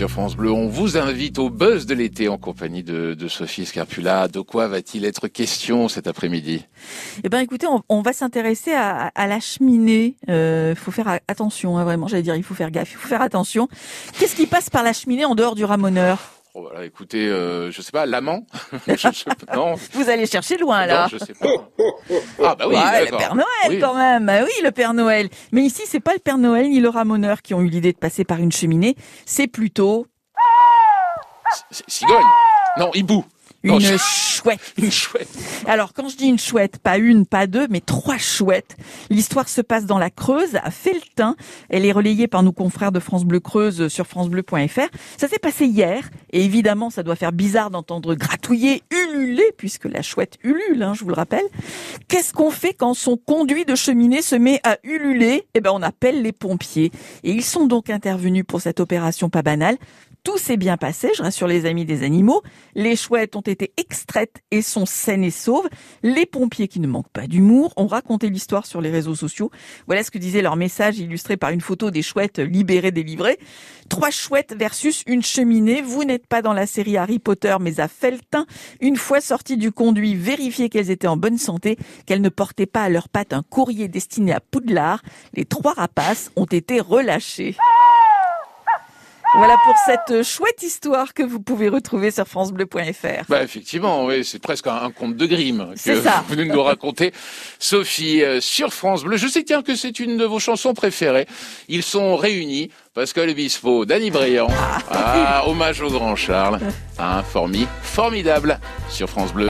sur France Bleu. On vous invite au buzz de l'été en compagnie de, Sophie Scarpula. De quoi va-t-il être question cet après-midi? Eh ben, écoutez, on, va s'intéresser à, à, la cheminée. Il euh, faut faire attention, hein, vraiment. J'allais dire, il faut faire gaffe, il faut faire attention. Qu'est-ce qui passe par la cheminée en dehors du ramoneur? Oh, voilà, écoutez, euh, je sais pas, l'amant Non. Vous allez chercher loin là. Non, je sais pas. Ah bah oui, le Père Noël quand même. Bah oui, le Père Noël. Mais ici, c'est pas le Père Noël ni le ramoneur qui ont eu l'idée de passer par une cheminée. C'est plutôt. Cigogne. Non, hibou. Une chouette. Une chouette. Alors, quand je dis une chouette, pas une, pas deux, mais trois chouettes. L'histoire se passe dans la Creuse, à Feltin. Elle est relayée par nos confrères de France Bleu Creuse sur francebleu.fr. Ça s'est passé hier. Et évidemment, ça doit faire bizarre d'entendre gratouiller, ululer, puisque la chouette ulule, hein, je vous le rappelle. Qu'est-ce qu'on fait quand son conduit de cheminée se met à ululer? Eh ben, on appelle les pompiers. Et ils sont donc intervenus pour cette opération pas banale. Tout s'est bien passé, je rassure les amis des animaux. Les chouettes ont été extraites et sont saines et sauves. Les pompiers, qui ne manquent pas d'humour, ont raconté l'histoire sur les réseaux sociaux. Voilà ce que disait leur message illustré par une photo des chouettes libérées, délivrées. Trois chouettes versus une cheminée. Vous n'êtes pas dans la série Harry Potter, mais à Feltin. Une fois sorties du conduit, vérifiez qu'elles étaient en bonne santé, qu'elles ne portaient pas à leurs pattes un courrier destiné à Poudlard. Les trois rapaces ont été relâchés. Voilà pour cette chouette histoire que vous pouvez retrouver sur francebleu.fr. Bah effectivement, oui, c'est presque un, conte de Grimm que vous venez de nous raconter. Sophie, euh, sur France Bleu, je sais tiens que c'est une de vos chansons préférées. Ils sont réunis, Pascal Obispo, Danny Briand, ah, hommage au grand Charles, un formi formidable sur France Bleu.